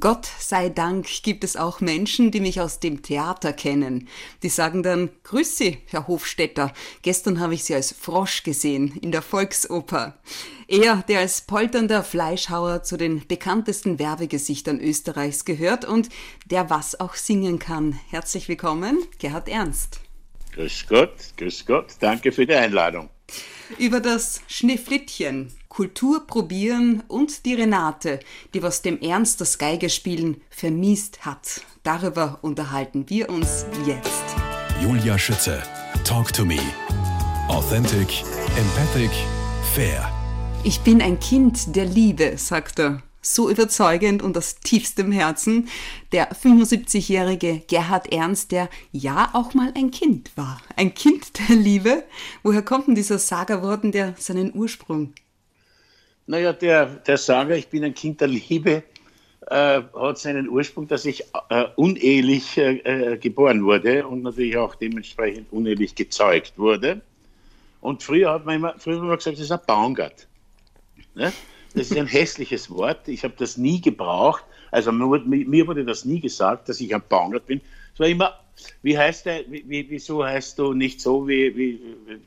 Gott sei Dank gibt es auch Menschen, die mich aus dem Theater kennen. Die sagen dann, Grüß Sie, Herr Hofstetter. Gestern habe ich Sie als Frosch gesehen in der Volksoper. Er, der als polternder Fleischhauer zu den bekanntesten Werbegesichtern Österreichs gehört und der was auch singen kann. Herzlich willkommen, Gerhard Ernst. Grüß Gott, grüß Gott. Danke für die Einladung. Über das Schneeflittchen, Kultur probieren und die Renate, die was dem Ernst das Geigespielen vermiest hat. Darüber unterhalten wir uns jetzt. Julia Schütze, Talk to Me. Authentic, empathic, fair. Ich bin ein Kind der Liebe, sagt er. So überzeugend und aus tiefstem Herzen der 75-jährige Gerhard Ernst, der ja auch mal ein Kind war. Ein Kind der Liebe. Woher kommt denn dieser Sagerworten, der seinen Ursprung? Naja, der, der Sager, ich bin ein Kind der Liebe, äh, hat seinen Ursprung, dass ich äh, unehelich äh, äh, geboren wurde und natürlich auch dementsprechend unehelich gezeugt wurde. Und früher hat man immer, früher hat man gesagt, das ist ein Baumgart. Ne? Das ist ein hässliches Wort. Ich habe das nie gebraucht. Also mir, mir, wurde das nie gesagt, dass ich ein Baumgart bin. Es war immer, wie heißt der, wie, wieso heißt du nicht so, wie, wie,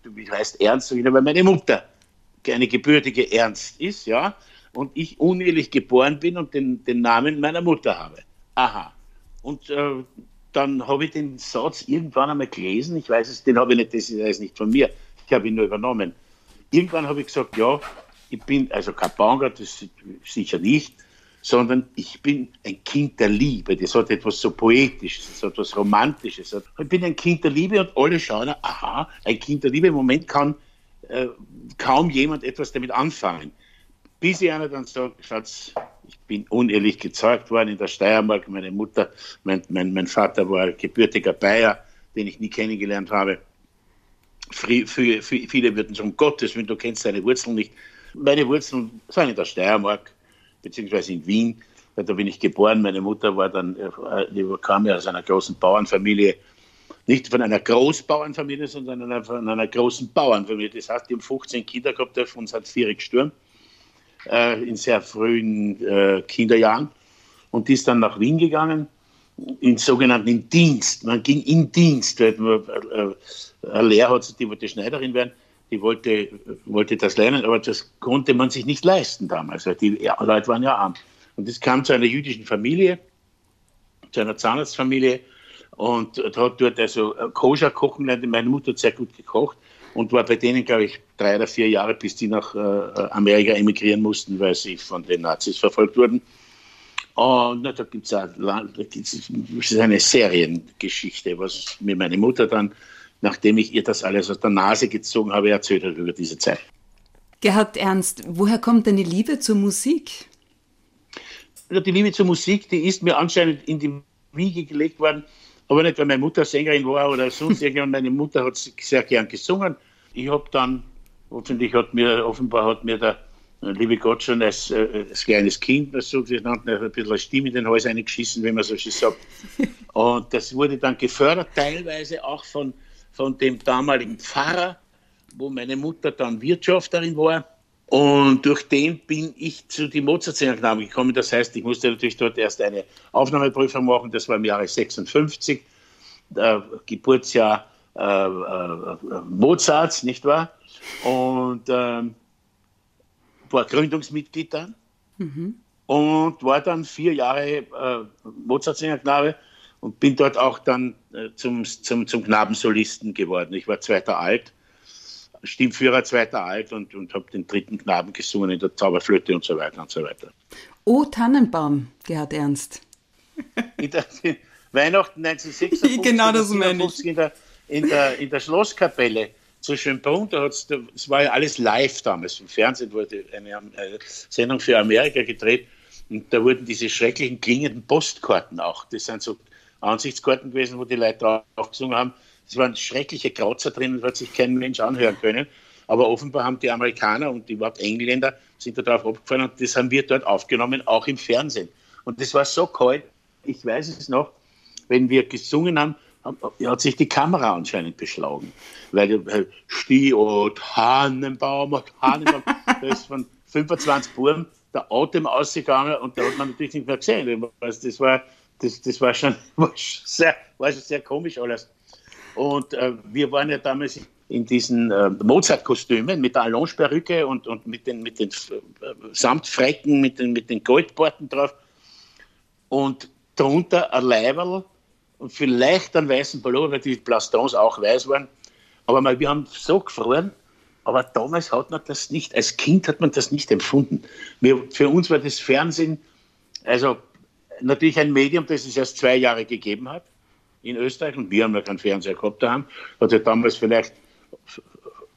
wie heißt Ernst? Weil meine Mutter eine gebürtige Ernst ist, ja, und ich unehelich geboren bin und den, den Namen meiner Mutter habe. Aha. Und äh, dann habe ich den Satz irgendwann einmal gelesen, ich weiß es, den habe ich nicht, das ist nicht von mir, ich habe ihn nur übernommen. Irgendwann habe ich gesagt, ja, ich bin also kein Banger, das sicher nicht, sondern ich bin ein Kind der Liebe. Das hat etwas so Poetisches, das hat etwas Romantisches. Ich bin ein Kind der Liebe und alle schauen, aha, ein Kind der Liebe. Im Moment kann äh, kaum jemand etwas damit anfangen. Bis ich einer dann sagt, Schatz, ich bin unehrlich gezeugt worden in der Steiermark. Meine Mutter, mein, mein, mein Vater war gebürtiger Bayer, den ich nie kennengelernt habe. Für, für viele würden sagen, Gottes Willen, du kennst deine Wurzeln nicht. Meine Wurzeln sind in der Steiermark, beziehungsweise in Wien. Da bin ich geboren. Meine Mutter war dann, äh, die kam ja aus einer großen Bauernfamilie nicht von einer Großbauernfamilie, sondern von einer großen Bauernfamilie. Das heißt, die haben 15 Kinder gehabt, davon uns hat vier gestorben, äh, in sehr frühen äh, Kinderjahren. Und die ist dann nach Wien gegangen, in sogenannten Dienst. Man ging in Dienst, weil man, äh, eine Lehrer hat, die wollte Schneiderin werden, die wollte, wollte das lernen, aber das konnte man sich nicht leisten damals, weil die Leute waren ja arm. Und es kam zu einer jüdischen Familie, zu einer Zahnarztfamilie, und hat dort also koscher kochen gelernt. Meine Mutter hat sehr gut gekocht und war bei denen, glaube ich, drei oder vier Jahre, bis die nach äh, Amerika emigrieren mussten, weil sie von den Nazis verfolgt wurden. Und na, da gibt es eine Seriengeschichte, was mir meine Mutter dann, nachdem ich ihr das alles aus der Nase gezogen habe, erzählt hat über diese Zeit. Gerhard Ernst, woher kommt denn die Liebe zur Musik? Die Liebe zur Musik, die ist mir anscheinend in die Wiege gelegt worden, aber nicht, weil meine Mutter Sängerin war oder sonst irgendjemand. Meine Mutter hat sehr gern gesungen. Ich habe dann, offensichtlich hat mir, offenbar hat mir der liebe Gott schon als, äh, als kleines Kind, das so genannt, ein bisschen eine Stimme in den Hals eingeschissen, wenn man so schön sagt. Und das wurde dann gefördert, teilweise auch von, von dem damaligen Pfarrer, wo meine Mutter dann Wirtschafterin war. Und durch den bin ich zu die Mozart-Sängerknaben gekommen. Das heißt, ich musste natürlich dort erst eine Aufnahmeprüfung machen. Das war im Jahre 56, äh, Geburtsjahr äh, äh, Mozarts, nicht wahr? Und ähm, war Gründungsmitglied dann. Mhm. Und war dann vier Jahre äh, Mozart-Sängerknabe und bin dort auch dann äh, zum, zum, zum Knabensolisten geworden. Ich war zweiter alt Stimmführer zweiter Alt und, und habe den dritten Knaben gesungen in der Zauberflöte und so weiter und so weiter. O Tannenbaum, Gerhard Ernst. In der, in Weihnachten 1956 genau das meine ich. In der, in, der, in der Schlosskapelle zu Schönbrunn, da hat's, das war ja alles live damals. Im Fernsehen wurde eine, eine Sendung für Amerika gedreht und da wurden diese schrecklichen klingenden Postkarten auch, das sind so Ansichtskarten gewesen, wo die Leute drauf gesungen haben, es waren schreckliche Krauzer drin, das hat sich kein Mensch anhören können. Aber offenbar haben die Amerikaner und überhaupt Engländer sind darauf abgefallen und das haben wir dort aufgenommen, auch im Fernsehen. Und das war so kalt, ich weiß es noch, wenn wir gesungen haben, hat sich die Kamera anscheinend beschlagen. Weil, weil Stih und Hahnenbaum und Hahnenbaum, da ist von 25 Buben, der Atem ausgegangen und da hat man natürlich nicht mehr gesehen. Das war, das, das war, schon, war, schon sehr, war schon sehr komisch alles. Und äh, wir waren ja damals in diesen äh, Mozart-Kostümen mit der Allonge-Perücke und, und mit den, mit den äh, Samtfrecken, mit den, mit den Goldborten drauf. Und darunter ein Leiberl und vielleicht einen weißen Pullover, weil die Plastons auch weiß waren. Aber mal, wir haben so gefroren, aber damals hat man das nicht, als Kind hat man das nicht empfunden. Wir, für uns war das Fernsehen, also natürlich ein Medium, das es erst zwei Jahre gegeben hat in Österreich und wir haben ja keinen Fernseher gehabt daheim. Hat ja damals vielleicht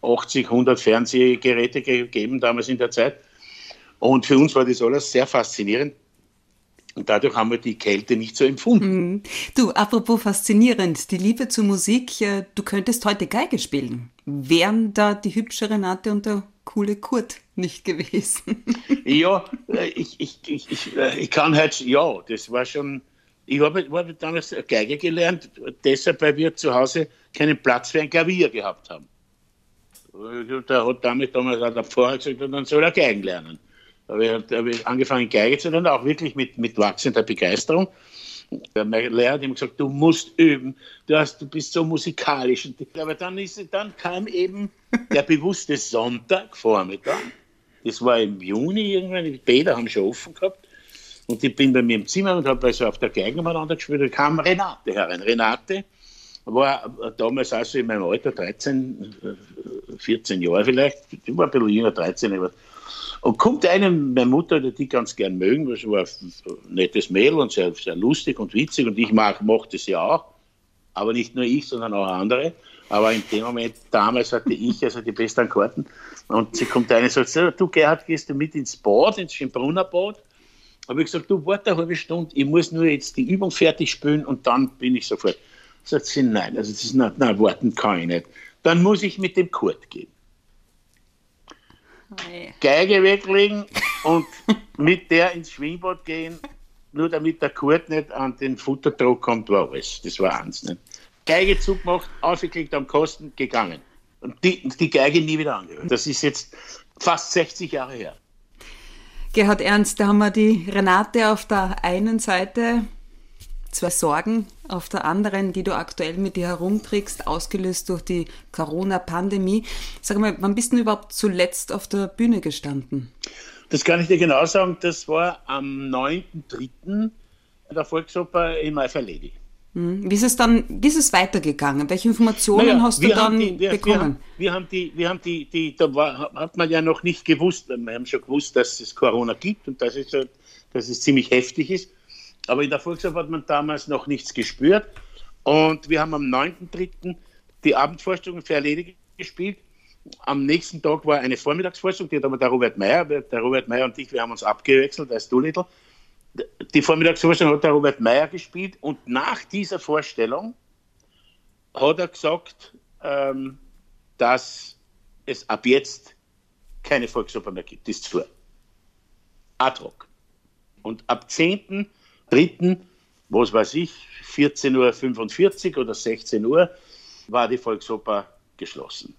80, 100 Fernsehgeräte gegeben, damals in der Zeit. Und für uns war das alles sehr faszinierend. Und dadurch haben wir die Kälte nicht so empfunden. Mhm. Du, apropos faszinierend, die Liebe zur Musik, du könntest heute Geige spielen. Wären da die hübsche Renate und der coole Kurt nicht gewesen? ja, äh, ich, ich, ich, ich, äh, ich kann halt, ja, das war schon, ich habe hab damals Geige gelernt, deshalb, weil wir zu Hause keinen Platz für ein Klavier gehabt haben. Da hat damit damals der Pfarrer gesagt, dann soll er Geigen lernen habe ich, hab ich angefangen Geige zu lernen, auch wirklich mit, mit wachsender Begeisterung. Mein Lehrer hat ihm gesagt, du musst üben, du, hast, du bist so musikalisch. Aber dann, ist, dann kam eben der bewusste Sonntagvormittag. Das war im Juni irgendwann, die Bäder haben schon offen gehabt. Und ich bin bei mir im Zimmer und habe also auf der Geige miteinander gespielt. Da kam Renate herein. Renate war damals also in meinem Alter, 13, 14 Jahre vielleicht, ich war ein bisschen jünger, 13, aber und kommt einem, meine Mutter, die ganz gern mögen, das war ein nettes Mädel und sehr, sehr lustig und witzig und ich mag, mochte sie auch, aber nicht nur ich, sondern auch andere. Aber in dem Moment, damals hatte ich also die besten Karten und sie kommt rein und sagt, du Gerhard, gehst du mit ins Bad, ins Schönbrunner Bad? Habe ich gesagt, du warte eine halbe Stunde, ich muss nur jetzt die Übung fertig spielen und dann bin ich sofort. Sagt sie, nein, also das ist, nein, nein, warten kann ich nicht. Dann muss ich mit dem Kurt gehen. Geige weglegen und mit der ins Schwimmbad gehen, nur damit der Kurt nicht an den Futterdruck kommt, war alles. Das war eins. Nicht? Geige zugemacht, aufgeklickt am Kosten, gegangen. Und die, die Geige nie wieder angehört. Das ist jetzt fast 60 Jahre her. Gerhard Ernst, da haben wir die Renate auf der einen Seite zwei Sorgen auf der anderen, die du aktuell mit dir herumträgst, ausgelöst durch die Corona-Pandemie. Sag mal, wann bist du überhaupt zuletzt auf der Bühne gestanden? Das kann ich dir genau sagen. Das war am 9.3. der Volksoper in Maiferledi. Hm. Wie ist es dann, wie ist es weitergegangen? Welche Informationen naja, hast du dann die, wir, bekommen? Wir haben, die, wir haben die, die, da war, hat man ja noch nicht gewusst. Wir haben schon gewusst, dass es Corona gibt und dass es, dass es ziemlich heftig ist. Aber in der Volkswahl hat man damals noch nichts gespürt. Und wir haben am 9.3. die Abendvorstellung für erledigt gespielt. Am nächsten Tag war eine Vormittagsvorstellung, die hat aber der Robert Meyer, der Robert Meyer und ich, wir haben uns abgewechselt als Doolittle. Die Vormittagsvorstellung hat der Robert Meyer gespielt und nach dieser Vorstellung hat er gesagt, ähm, dass es ab jetzt keine Volksoper mehr gibt. Ist zu. Ad hoc. Und ab 10 dritten, was weiß ich, 14.45 Uhr oder 16 Uhr, war die Volksoper geschlossen.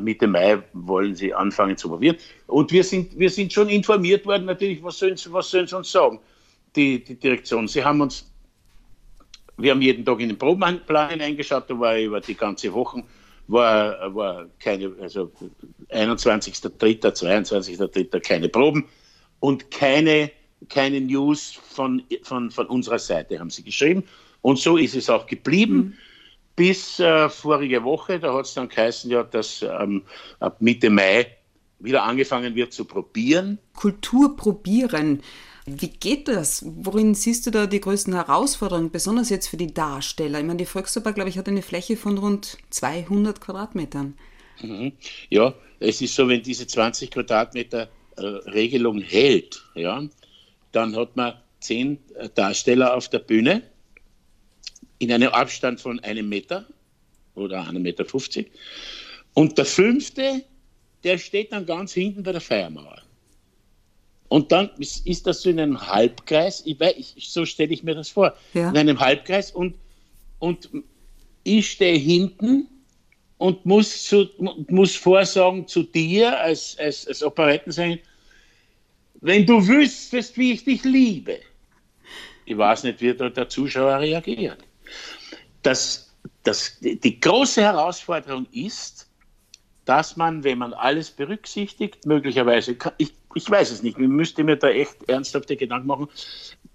Mitte Mai wollen sie anfangen zu probieren. Und wir sind, wir sind schon informiert worden, natürlich, was sollen, was sollen sie uns sagen, die, die Direktion. Sie haben uns, wir haben jeden Tag in den Probenplan hineingeschaut, da war über die ganze Woche, war, war keine, also 21.3., 22.3. keine Proben und keine keine News von, von, von unserer Seite, haben sie geschrieben. Und so ist es auch geblieben. Mhm. Bis äh, vorige Woche, da hat es dann geheißen, ja, dass ähm, ab Mitte Mai wieder angefangen wird zu probieren. Kultur probieren. Wie geht das? Worin siehst du da die größten Herausforderungen, besonders jetzt für die Darsteller? Ich meine, die Volksoper, glaube ich, hat eine Fläche von rund 200 Quadratmetern. Mhm. Ja, es ist so, wenn diese 20 Quadratmeter äh, Regelung hält, ja, dann hat man zehn äh, Darsteller auf der Bühne in einem Abstand von einem Meter oder einem Meter. 50. Und der fünfte, der steht dann ganz hinten bei der Feiermauer. Und dann ist das so in einem Halbkreis, ich weiß, so stelle ich mir das vor, ja. in einem Halbkreis und, und ich stehe hinten und muss, zu, muss vorsagen zu dir als, als, als Operettensänger, wenn du wüsstest, wie ich dich liebe. Ich weiß nicht, wie der Zuschauer reagiert. Das, das, die große Herausforderung ist, dass man, wenn man alles berücksichtigt, möglicherweise, ich, ich weiß es nicht, man müsste mir da echt ernsthafte Gedanken machen,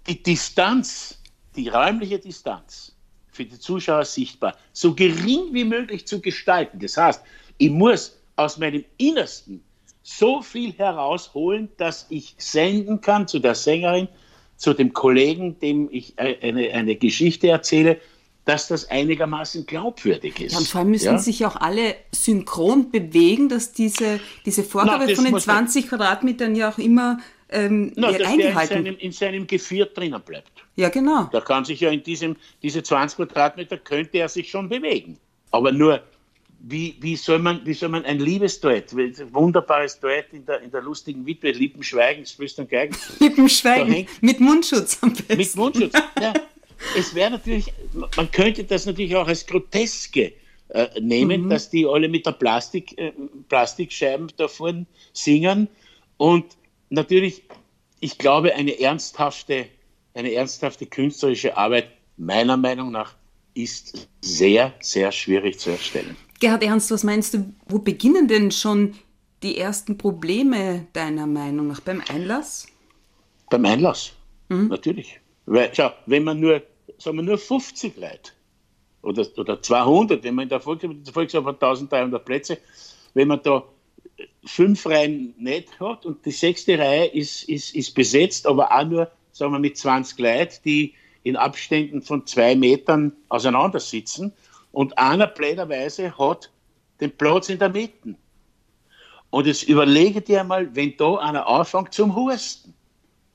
die Distanz, die räumliche Distanz für die Zuschauer sichtbar, so gering wie möglich zu gestalten. Das heißt, ich muss aus meinem Innersten so viel herausholen, dass ich senden kann zu der Sängerin, zu dem Kollegen, dem ich äh, eine, eine Geschichte erzähle, dass das einigermaßen glaubwürdig ist. Ja, und vor allem müssen ja? sich auch alle synchron bewegen, dass diese, diese Vorgabe Na, von den 20 Quadratmetern ja auch immer ähm, Na, dass eingehalten der in seinem, in seinem Geviert drinnen bleibt. Ja, genau. Da kann sich ja in diesem, diese 20 Quadratmeter könnte er sich schon bewegen. Aber nur wie, wie, soll man, wie soll man ein Liebesduett, wunderbares Duett in der, in der lustigen Witwe, Lippenschweigen, Flüstern Geigen. Lippenschweigen, mit Mundschutz am besten. Mit Mundschutz, ja. Es wäre natürlich, man könnte das natürlich auch als Groteske äh, nehmen, mhm. dass die alle mit der Plastik, äh, Plastikscheiben davon singen und natürlich, ich glaube, eine ernsthafte, eine ernsthafte künstlerische Arbeit meiner Meinung nach ist sehr, sehr schwierig zu erstellen. Gerhard Ernst, was meinst du, wo beginnen denn schon die ersten Probleme deiner Meinung nach? Beim Einlass? Beim Einlass, mhm. natürlich. Weil, schau, wenn man nur, sagen wir nur 50 Leute oder, oder 200, wenn man in der Volkswagen hat 1300 Plätze, wenn man da fünf Reihen nicht hat und die sechste Reihe ist, ist, ist besetzt, aber auch nur, sagen wir, mit 20 Leuten, die in Abständen von zwei Metern auseinander sitzen, und einer blöderweise hat den Platz in der Mitte. Und jetzt überlege dir mal, wenn da einer anfängt zum Husten,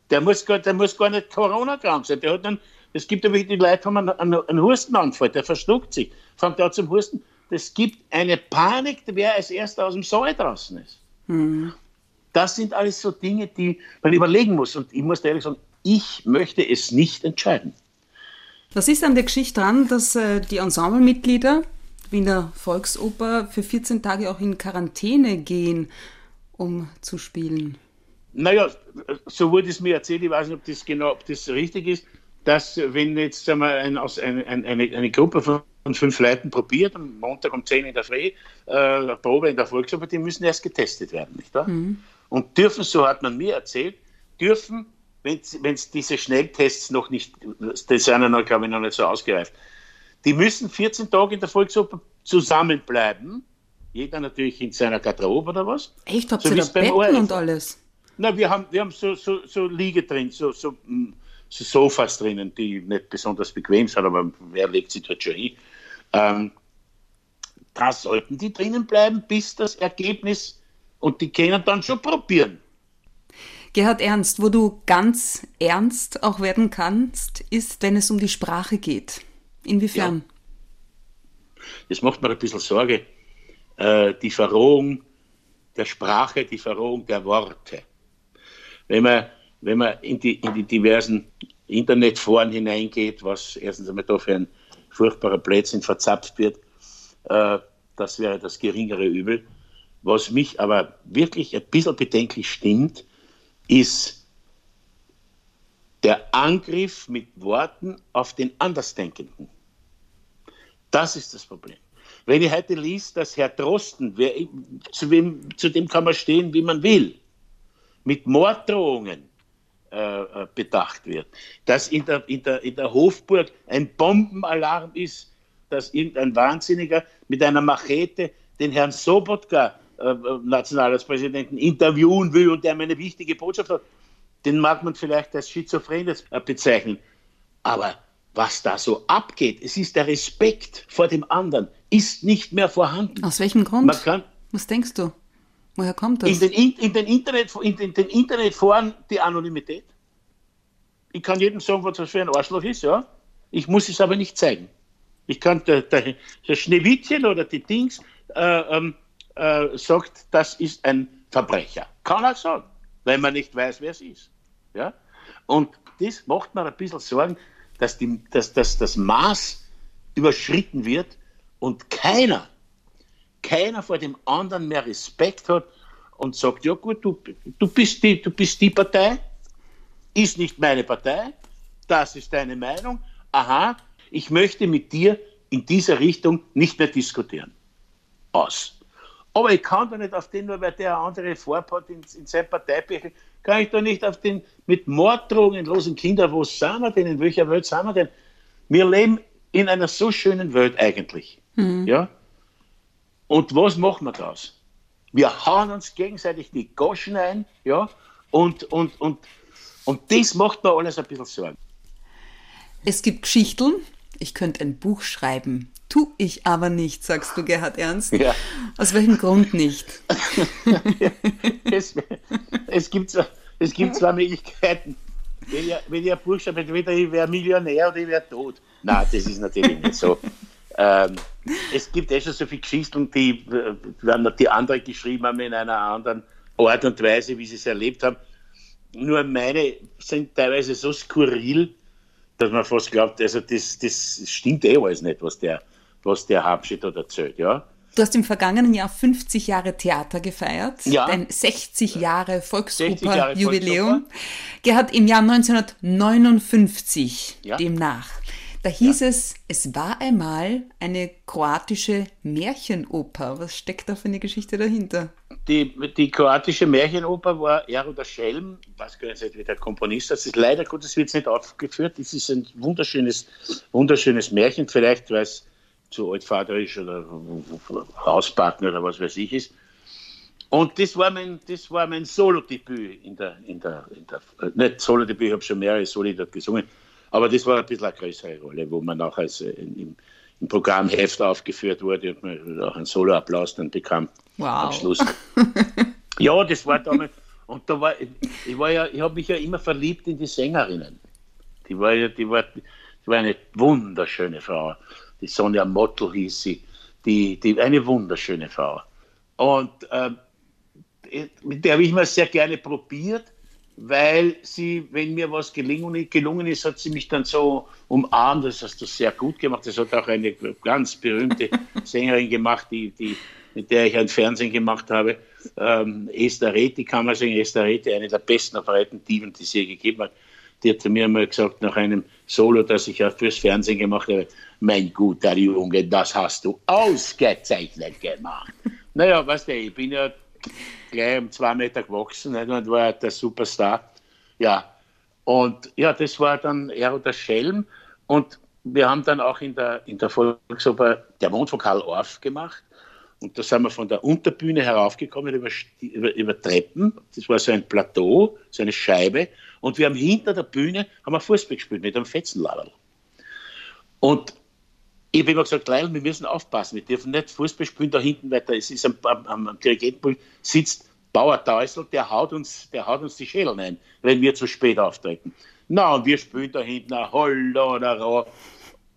der muss gar, der muss gar nicht Corona-krank sein. Der hat dann, es gibt aber die Leute, haben einen, einen, einen Hustenanfall, der verstuckt sich, fängt an zum Husten. Es gibt eine Panik, wer als erster aus dem Saal draußen ist. Mhm. Das sind alles so Dinge, die man überlegen muss. Und ich muss ehrlich sagen, ich möchte es nicht entscheiden. Was ist an der Geschichte dran, dass äh, die Ensemblemitglieder Wiener Volksoper für 14 Tage auch in Quarantäne gehen, um zu spielen? Naja, so wurde es mir erzählt, ich weiß nicht, ob das genau ob das richtig ist, dass wenn jetzt sagen wir, ein, ein, ein, eine, eine Gruppe von fünf Leuten probiert, am Montag um 10 in der Früh, äh, Probe in der Volksoper, die müssen erst getestet werden, nicht wahr? Mhm. Und dürfen, so hat man mir erzählt, dürfen wenn es diese Schnelltests noch nicht, die sind ja noch, glaube ich, noch nicht so ausgereift. Die müssen 14 Tage in der Volksoper zusammenbleiben. Jeder natürlich in seiner Garderobe oder was. Echt? Habt so ihr da Betten und alles? Na, wir haben, wir haben so, so, so Liege drin, so, so, mm, so Sofas drinnen, die nicht besonders bequem sind, aber wer legt sich dort schon hin? Ähm, da sollten die drinnen bleiben, bis das Ergebnis, und die können dann schon probieren. Gerhard Ernst, wo du ganz ernst auch werden kannst, ist, wenn es um die Sprache geht. Inwiefern? Ja. Das macht mir ein bisschen Sorge. Äh, die Verrohung der Sprache, die Verrohung der Worte. Wenn man, wenn man in, die, in die diversen Internetforen hineingeht, was erstens einmal da für ein furchtbarer Plätzchen verzapft wird, äh, das wäre das geringere Übel. Was mich aber wirklich ein bisschen bedenklich stimmt, ist der Angriff mit Worten auf den Andersdenkenden. Das ist das Problem. Wenn ich heute liest, dass Herr Drosten, wer, zu, wem, zu dem kann man stehen, wie man will, mit Morddrohungen äh, äh, bedacht wird, dass in der, in, der, in der Hofburg ein Bombenalarm ist, dass irgendein Wahnsinniger mit einer Machete den Herrn Sobotka äh, Nationalratspräsidenten interviewen will und der eine wichtige Botschaft hat, den mag man vielleicht als schizophren äh, bezeichnen. Aber was da so abgeht, es ist der Respekt vor dem anderen, ist nicht mehr vorhanden. Aus welchem Grund? Kann, was denkst du? Woher kommt das? In den, in den, Internet, in den, den Internetforen die Anonymität. Ich kann jedem sagen, was das für ein Arschloch ist, ja. Ich muss es aber nicht zeigen. Ich kann der, der, der Schneewittchen oder die Dings äh, ähm, äh, sagt, das ist ein Verbrecher. Kann er sagen, weil man nicht weiß, wer es ist. Ja? Und das macht mir ein bisschen Sorgen, dass, die, dass, dass das Maß überschritten wird und keiner, keiner vor dem anderen mehr Respekt hat und sagt, ja gut, du, du, bist die, du bist die Partei, ist nicht meine Partei, das ist deine Meinung, aha, ich möchte mit dir in dieser Richtung nicht mehr diskutieren. Aus. Aber ich kann doch nicht auf den, nur weil der andere Vorpart in, in sein Parteibüchlein, kann ich doch nicht auf den mit Morddrohungen losen Kinder, wo sind wir denn, in welcher Welt sind wir denn? Wir leben in einer so schönen Welt eigentlich. Mhm. Ja? Und was machen wir daraus? Wir hauen uns gegenseitig die Goschen ein, ja, und, und, und, und das macht mir alles ein bisschen Sorgen. Es gibt Geschichten, ich könnte ein Buch schreiben, tu ich aber nicht, sagst du, Gerhard Ernst. Ja. Aus welchem Grund nicht? es, es, gibt, es gibt zwei Möglichkeiten. Wenn ich, wenn ich ein Buch schreibe, entweder ich wäre Millionär oder ich wäre tot. Nein, das ist natürlich nicht so. Ähm, es gibt eh schon so viele Geschichten, die, die andere geschrieben haben in einer anderen Art und Weise, wie sie es erlebt haben. Nur meine sind teilweise so skurril, dass man fast glaubt, also das, das stimmt eh alles nicht, was der, was der Habschied dort erzählt, ja. Du hast im vergangenen Jahr 50 Jahre Theater gefeiert, ja. dein 60 Jahre Volksoper-Jubiläum. Gerhard, im Jahr 1959 ja. demnach. Da hieß ja. es, es war einmal eine kroatische Märchenoper. Was steckt da für eine Geschichte dahinter? Die, die kroatische Märchenoper war Ero der Schelm, weiß gar nicht, wie der Komponist das ist. Leider Gottes wird es nicht aufgeführt. Das ist ein wunderschönes, wunderschönes Märchen, vielleicht weil es zu altvaterisch oder Hausbacken oder was weiß ich ist. Und das war mein, das mein Solo-Debüt in der, in der, in der äh, nicht Solo-Debüt, ich habe schon mehrere Soli dort gesungen, aber das war ein bisschen eine größere Rolle, wo man auch als, äh, im, im Programm Heft aufgeführt wurde und man auch einen Solo-Applaus dann bekam wow. am Schluss. ja, das war damals, und da war, ich war ja, ich habe mich ja immer verliebt in die Sängerinnen. Die war ja, die war, die war eine wunderschöne Frau die Sonja Mottl hieß sie, die, die, eine wunderschöne Frau. Und äh, mit der habe ich immer sehr gerne probiert, weil sie, wenn mir was gelungen, gelungen ist, hat sie mich dann so umarmt. Das hast du sehr gut gemacht. Das hat auch eine ganz berühmte Sängerin gemacht, die, die, mit der ich ein Fernsehen gemacht habe. Ähm, Esther die Kammersänger Esther Reth, eine der besten Operettendiven, die es je gegeben hat. Die hat zu mir mal gesagt, nach einem Solo, das ich ja fürs Fernsehen gemacht habe, mein guter Junge, das hast du ausgezeichnet gemacht. naja, weißt du, ich bin ja gleich um zwei Meter gewachsen nicht? und war der Superstar. Ja, und ja, das war dann er der Schelm. Und wir haben dann auch in der, in der Volksoper der Mond von Karl Orff gemacht. Und da sind wir von der Unterbühne heraufgekommen über, über, über Treppen. Das war so ein Plateau, so eine Scheibe. Und wir haben hinter der Bühne haben wir Fußball gespielt mit einem Fetzenladerl. Und ich habe immer gesagt, Leil, wir müssen aufpassen, wir dürfen nicht Fußball spielen da hinten weiter. Es ist am, am, am Dirigentenpult sitzt Bauer Teusel, der haut, uns, der haut uns die Schädel ein, wenn wir zu spät auftreten. Na, und wir spielen da hinten ein Hollo oder Roh.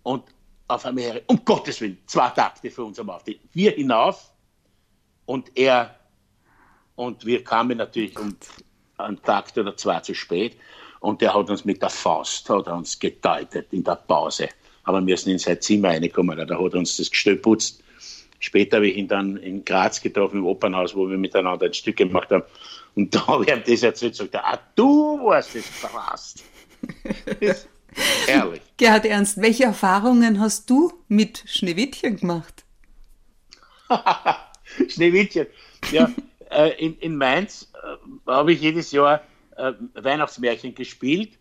Und auf einmal, um Gottes Willen, zwei Takte für uns am Auftritt. Wir hinauf und er, und wir kamen natürlich um einen Takt oder zwei zu spät. Und der hat uns mit der Faust, hat uns gedeutet in der Pause aber wir sind in sein Zimmer reingekommen. Da hat er uns das Gestell putzt. Später habe ich ihn dann in Graz getroffen, im Opernhaus, wo wir miteinander ein Stück gemacht haben. Und da habe ich ihm das erzählt und gesagt, ah, du warst es verrast. Ehrlich. Gerhard Ernst, welche Erfahrungen hast du mit Schneewittchen gemacht? Schneewittchen. Ja, äh, in, in Mainz äh, habe ich jedes Jahr äh, Weihnachtsmärchen gespielt,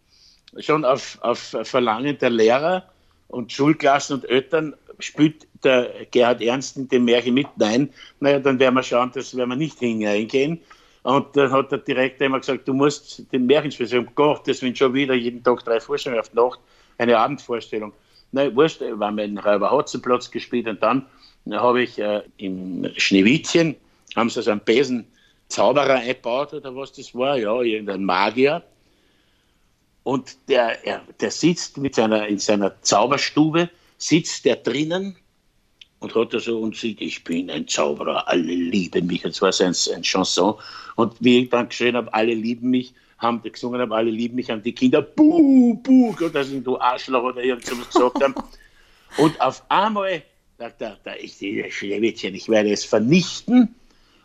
schon auf, auf Verlangen der Lehrer und Schulklassen und Eltern spielt der Gerhard Ernst in dem Märchen mit? Nein, naja, dann werden wir schauen, dass werden wir nicht hineingehen. Und dann hat der Direktor immer gesagt, du musst den Märchen spielen. Um Gottes Willen schon wieder jeden Tag drei Vorstellungen auf Nacht, eine Abendvorstellung. Nein, wurscht, wir haben einen Räuber Hotzenplatz gespielt und dann habe ich äh, im Schneewittchen, haben sie so einen Besen Zauberer eingebaut oder was das war, ja, irgendein Magier. Und der, er, der sitzt mit seiner, in seiner Zauberstube, sitzt der drinnen und hat er so und sieht, ich bin ein Zauberer, alle lieben mich. Und zwar sein ein Chanson. Und wie ich dann geschrien habe, alle lieben mich, haben gesungen haben, alle lieben mich, haben die Kinder, buh, buh, Gott, das sind du Arschloch oder irgendwas gesagt haben. Und auf einmal sagt er, da ist dieses Schneewittchen, ich werde es vernichten.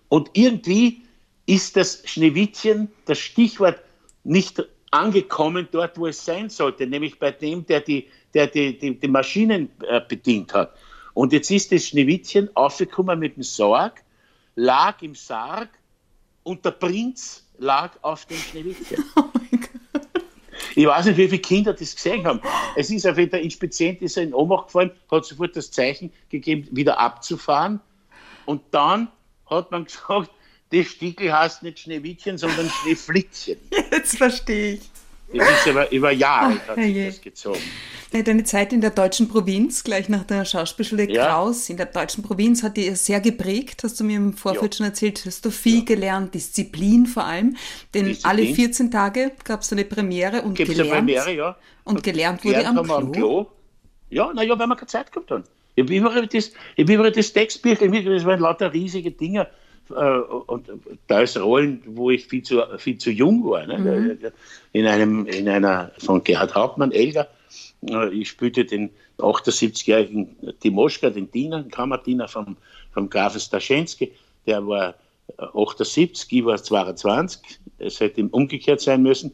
Und irgendwie ist das Schneewittchen, das Stichwort, nicht angekommen dort, wo es sein sollte, nämlich bei dem, der die, der die, die, die Maschinen äh, bedient hat. Und jetzt ist das Schneewittchen aufgekommen mit dem Sarg, lag im Sarg und der Prinz lag auf dem Schneewittchen. Oh ich weiß nicht, wie viele Kinder das gesehen haben. Es ist auf jeden Fall, Inspizient ist er in Ohnmacht gefallen, hat sofort das Zeichen gegeben, wieder abzufahren. Und dann hat man gesagt, das Stickel heißt nicht Schneewittchen, sondern Schneeflittchen. Jetzt verstehe ich. Das ist aber über Jahre hat sich das gezogen. Deine Zeit in der deutschen Provinz, gleich nach der Schauspielschule ja. Kraus, in der deutschen Provinz hat dir sehr geprägt, hast du mir im Vorfeld ja. schon erzählt, hast du viel ja. gelernt, Disziplin vor allem, denn Disziplin. alle 14 Tage gab es eine Premiere und Gibt's gelernt. Eine Premiere, ja. Und, und gelernt, gelernt wurde am Klo. am Klo. Ja, naja, weil wir keine Zeit gehabt haben. Ich habe immer das, ich hab immer das Textbücher, das waren lauter riesige Dinger und da ist Rollen, wo ich viel zu, viel zu jung war. Ne? Mhm. In, einem, in einer von Gerhard Hauptmann, Elga, äh, ich spielte den 78-jährigen Timoschka, den Diener, den Kammerdiener vom, vom Graf Staschenski, der war 78, ich war 22, es hätte ihm umgekehrt sein müssen.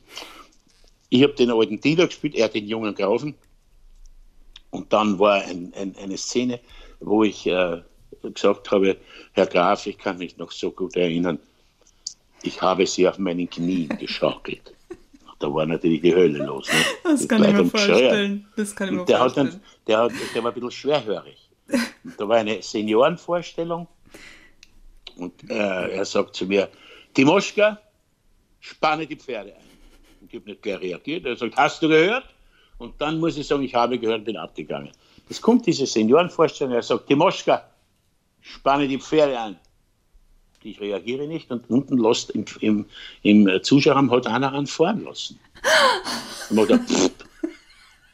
Ich habe den alten Diener gespielt, er den jungen Grafen. Und dann war ein, ein, eine Szene, wo ich äh, gesagt habe, Herr Graf, ich kann mich noch so gut erinnern, ich habe Sie auf meinen Knien geschaukelt. Da war natürlich die Hölle los. Ne? Das, kann ich mir vorstellen. das kann ich mir der vorstellen. Hat dann, der, hat, der war ein bisschen schwerhörig. Und da war eine Seniorenvorstellung und äh, er sagt zu mir, Timoschka, spanne die Pferde ein. Und ich habe nicht gleich reagiert. Er sagt, hast du gehört? Und dann muss ich sagen, ich habe gehört, bin abgegangen. Es kommt diese Seniorenvorstellung, er sagt, Timoschka, spanne die Pferde an. Ich reagiere nicht und unten lässt im, im, im Zuschauerraum hat einer anfahren lassen. Und,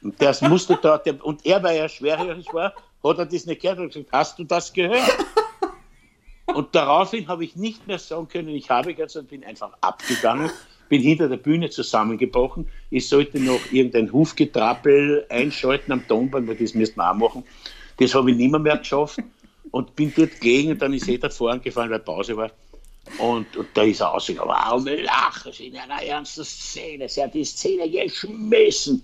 und das musste da, und er, weil er schwerhörig war, hat er das nicht gehört und gesagt, hast du das gehört? Und daraufhin habe ich nicht mehr sagen können, ich habe gehört, sondern bin einfach abgegangen, bin hinter der Bühne zusammengebrochen. Ich sollte noch irgendein Hufgetrappel einschalten am Tonband, weil das müsste man auch machen. Das habe ich nicht mehr geschafft und bin dort gegen und dann ist er dort vorangefallen, weil Pause war. Und, und da ist er ausgegangen, warum lachen Sie in einer ernsten Szene? Sie hat die Szene geschmissen.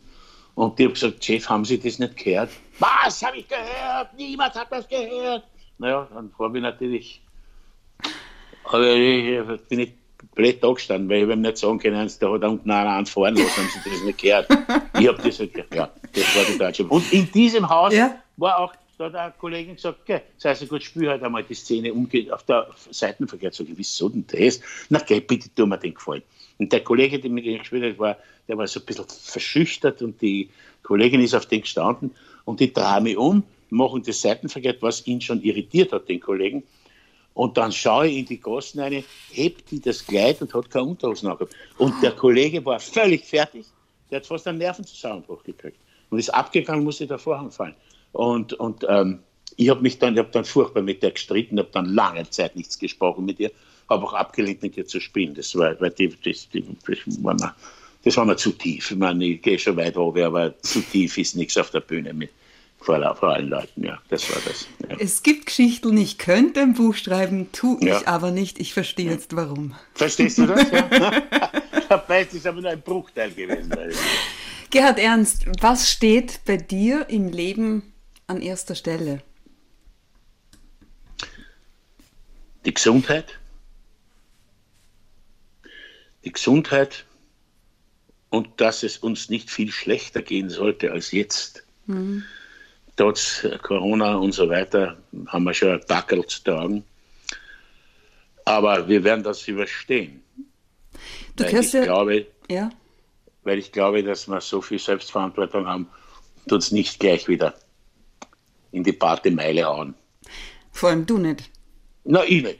Und ich habe gesagt, Chef, haben Sie das nicht gehört? Was habe ich gehört? Niemand hat das gehört. Naja, dann habe ich natürlich, aber ich, bin ich blöd da gestanden, weil ich ihm nicht sagen können, da hat unten einer anfahren lassen, haben Sie das nicht gehört. Ich habe das nicht gehört. Ja, das war die Deutsche. Und in diesem Haus ja. war auch da hat eine Kollegin gesagt, okay, sei so gut, spiel halt einmal die Szene umgeht auf der Seitenverkehr. Sag ich, wieso denn das? Na geh, bitte tu mir den Gefallen. Und der Kollege, der mit dem gespielt hat, war, der war so ein bisschen verschüchtert und die Kollegin ist auf den gestanden und die drehe mich um, machen das Seitenverkehr, was ihn schon irritiert hat, den Kollegen. Und dann schaue ich in die Gassen eine, hebt die das Kleid und hat keine Unterhosen angehabt. Und der Kollege war völlig fertig, der hat fast einen Nervenzusammenbruch gekriegt und ist abgegangen, musste der Vorhang fallen. Und, und ähm, ich habe mich dann, ich hab dann furchtbar mit der gestritten, habe dann lange Zeit nichts gesprochen mit ihr, habe auch abgelehnt, mit ihr zu spielen. Das war, weil die, das, die, das, war mir, das war mir zu tief. Ich meine, ich gehe schon weit hoch, aber zu tief ist nichts auf der Bühne mit. Vor, vor allen Leuten, ja, das war das. Ja. Es gibt Geschichten, ich könnte ein Buch schreiben, tue ich ja. aber nicht. Ich verstehe ja. jetzt warum. Verstehst du das? Dabei ist es aber nur ein Bruchteil gewesen. Gerhard Ernst, was steht bei dir im Leben an erster Stelle? Die Gesundheit. Die Gesundheit und dass es uns nicht viel schlechter gehen sollte als jetzt. Mhm. Trotz Corona und so weiter haben wir schon ein Dackel zu tragen. Aber wir werden das überstehen. Du weil ich ja, glaube, ja. weil ich glaube, dass wir so viel Selbstverantwortung haben und uns nicht gleich wieder in die Parte Meile hauen. Vor allem du nicht. Na, ich nicht.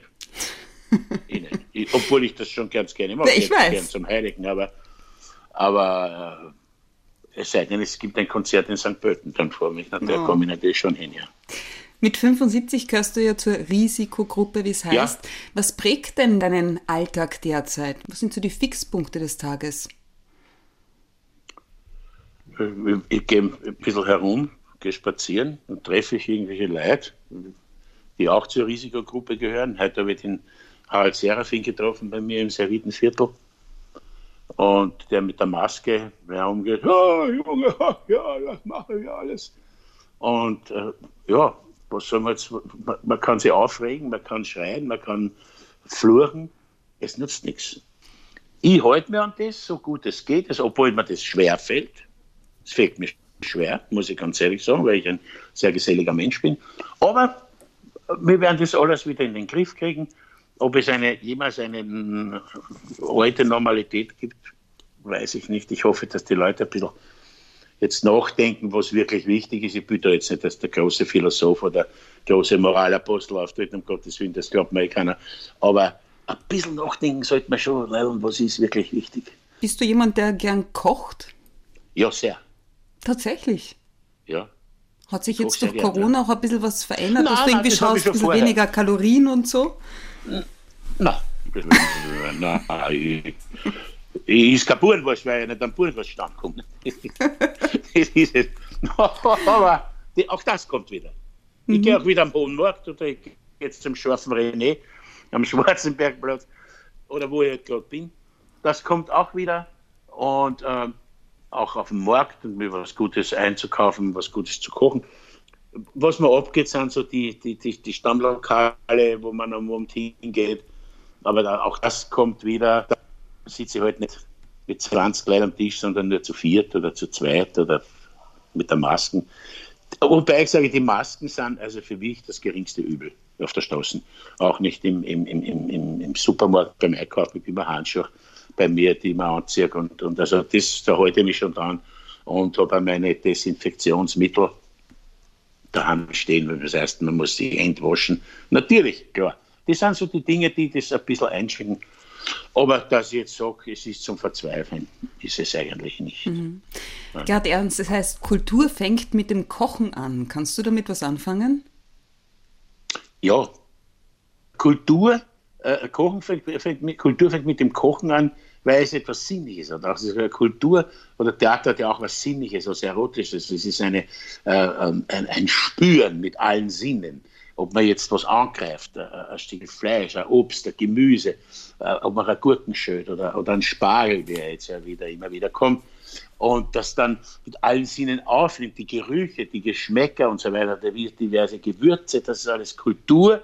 ich nicht. Ich, obwohl ich das schon ganz gerne mache. Ich, ich weiß. Gern zum Heiligen, aber, aber äh, es sei denn, es gibt ein Konzert in St. Pölten dann vor mich. Da oh. komme ich natürlich schon hin, ja. Mit 75 gehörst du ja zur Risikogruppe, wie es heißt. Ja. Was prägt denn deinen Alltag derzeit? Was sind so die Fixpunkte des Tages? Äh, ich gehe ein bisschen herum, gehe spazieren und treffe ich irgendwelche Leute, die auch zur Risikogruppe gehören. Heute habe ich den Harald Serafin getroffen bei mir im Servitenviertel. Und der mit der Maske herumgeht, oh, Junge, ja, das mache ich alles. Und äh, ja, was soll man jetzt, man, man, kann sich aufregen, man kann schreien, man kann fluchen, es nützt nichts. Ich halte mir an das, so gut es geht, also, obwohl mir das schwer fällt. Es fällt mir schwer, muss ich ganz ehrlich sagen, weil ich ein sehr geselliger Mensch bin. Aber wir werden das alles wieder in den Griff kriegen. Ob es eine, jemals eine alte Normalität gibt, weiß ich nicht. Ich hoffe, dass die Leute ein bisschen jetzt nachdenken, was wirklich wichtig ist. Ich da jetzt nicht als der große Philosoph oder große Moralapostel auftritt, um Gottes Willen, das glaubt mir eh keiner. Aber ein bisschen nachdenken sollte man schon, was ist wirklich wichtig. Bist du jemand, der gern kocht? Ja, sehr. Tatsächlich? Ja. Hat sich jetzt durch Corona auch ein bisschen was verändert, dass du irgendwie nein, schaust, ein bisschen vorher. weniger Kalorien und so? Nein. nein, ich, ich ist kein Burenwurst, weil ich nicht am Burenwurststand komme. das ist es. Aber die, auch das kommt wieder. Ich mhm. gehe auch wieder am Hohen Markt oder ich gehe jetzt zum scharfen René am Schwarzenbergplatz oder wo ich gerade bin. Das kommt auch wieder und ähm, auch auf dem Markt und mir was Gutes einzukaufen, was Gutes zu kochen. Was mir abgeht, sind so die, die, die, die Stammlokale, wo man am Abend hingeht. Aber da, auch das kommt wieder. Da sitze ich halt nicht mit 20 Leuten am Tisch, sondern nur zu viert oder zu zweit oder mit der Masken. Wobei ich sage, die Masken sind also für mich das geringste Übel auf der Straße. Auch nicht im, im, im, im, im Supermarkt beim Einkaufen mit immer Handschuhe bei mir, die man anzieht. Und, und also das, da halte ich mich schon dran und habe meine Desinfektionsmittel daheim stehen, das heißt, man muss sie entwaschen. Natürlich, klar. Das sind so die Dinge, die das ein bisschen einschränken. Aber dass ich jetzt sage, es ist zum Verzweifeln, ist es eigentlich nicht. Mhm. Ja. Gerd Ernst, das heißt, Kultur fängt mit dem Kochen an. Kannst du damit was anfangen? Ja. Kultur äh, Kochen fängt, fängt mit, Kultur fängt mit dem Kochen an, weil es etwas Sinnliches hat. Auch Kultur oder Theater hat ja auch was Sinnliches, was Erotisches. Es ist eine, äh, ähm, ein, ein, Spüren mit allen Sinnen. Ob man jetzt was angreift, äh, ein Stück Fleisch, ein Obst, ein Gemüse, äh, ob man ein Gurkenschöt oder, oder ein Spargel, der jetzt ja wieder immer wieder kommt, und das dann mit allen Sinnen aufnimmt, die Gerüche, die Geschmäcker und so weiter, diverse Gewürze, das ist alles Kultur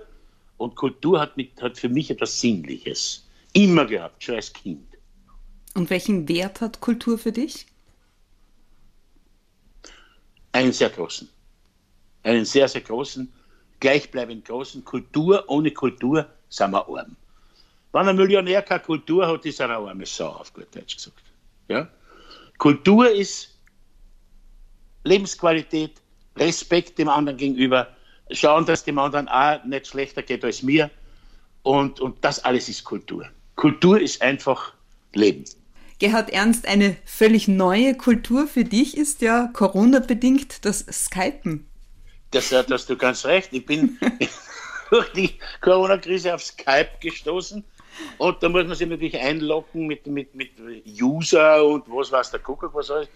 und Kultur hat, mit, hat für mich etwas Sinnliches. Immer gehabt, schon als Kind. Und welchen Wert hat Kultur für dich? Einen sehr großen. Einen sehr, sehr großen, gleichbleibend großen. Kultur, ohne Kultur sind wir arm. Wenn ein Millionär keine Kultur hat, ist er eine arme Sau, auf gut Deutsch gesagt. Ja? Kultur ist Lebensqualität, Respekt dem anderen gegenüber, schauen, dass dem anderen auch nicht schlechter geht als mir. Und, und das alles ist Kultur. Kultur ist einfach Leben. Gerhard Ernst, eine völlig neue Kultur für dich ist ja Corona-bedingt das Skypen. Das, da hast du ganz recht. Ich bin durch die Corona-Krise auf Skype gestoßen. Und da muss man sich natürlich einloggen mit, mit, mit User und was weiß der Kuckuck, was alles.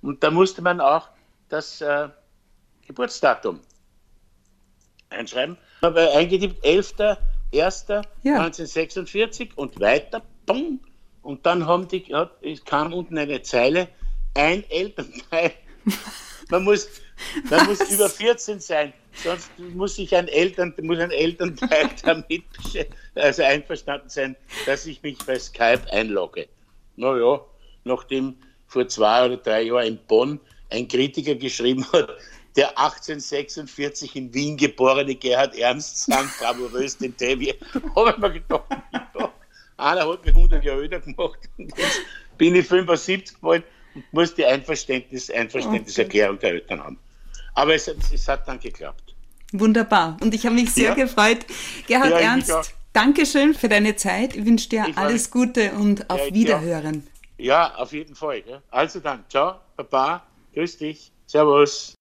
Und da musste man auch das äh, Geburtsdatum einschreiben. Aber eingetippt 11.01.1946 ja. und weiter, bumm, und dann haben die, ja, es kam unten eine Zeile, ein Elternteil. Man muss, man muss über 14 sein, sonst muss sich ein Eltern, muss ein Elternteil damit also einverstanden sein, dass ich mich bei Skype einlogge. Naja, nachdem vor zwei oder drei Jahren in Bonn ein Kritiker geschrieben hat, der 1846 in Wien geborene Gerhard Ernst sang bravourös den Trevi. Habe ich mir gedacht, einer hat mich 100 Jahre älter gemacht und jetzt bin ich 75 geworden und muss die Einverständnis, Einverständniserklärung der Eltern haben. Aber es, es, hat dann geklappt. Wunderbar. Und ich habe mich sehr ja. gefreut. Gerhard ja, Ernst, Dankeschön für deine Zeit. Ich wünsche dir ich alles Gute und auf ja, Wiederhören. Ja, auf jeden Fall. Also dann, ciao, Papa, grüß dich, servus.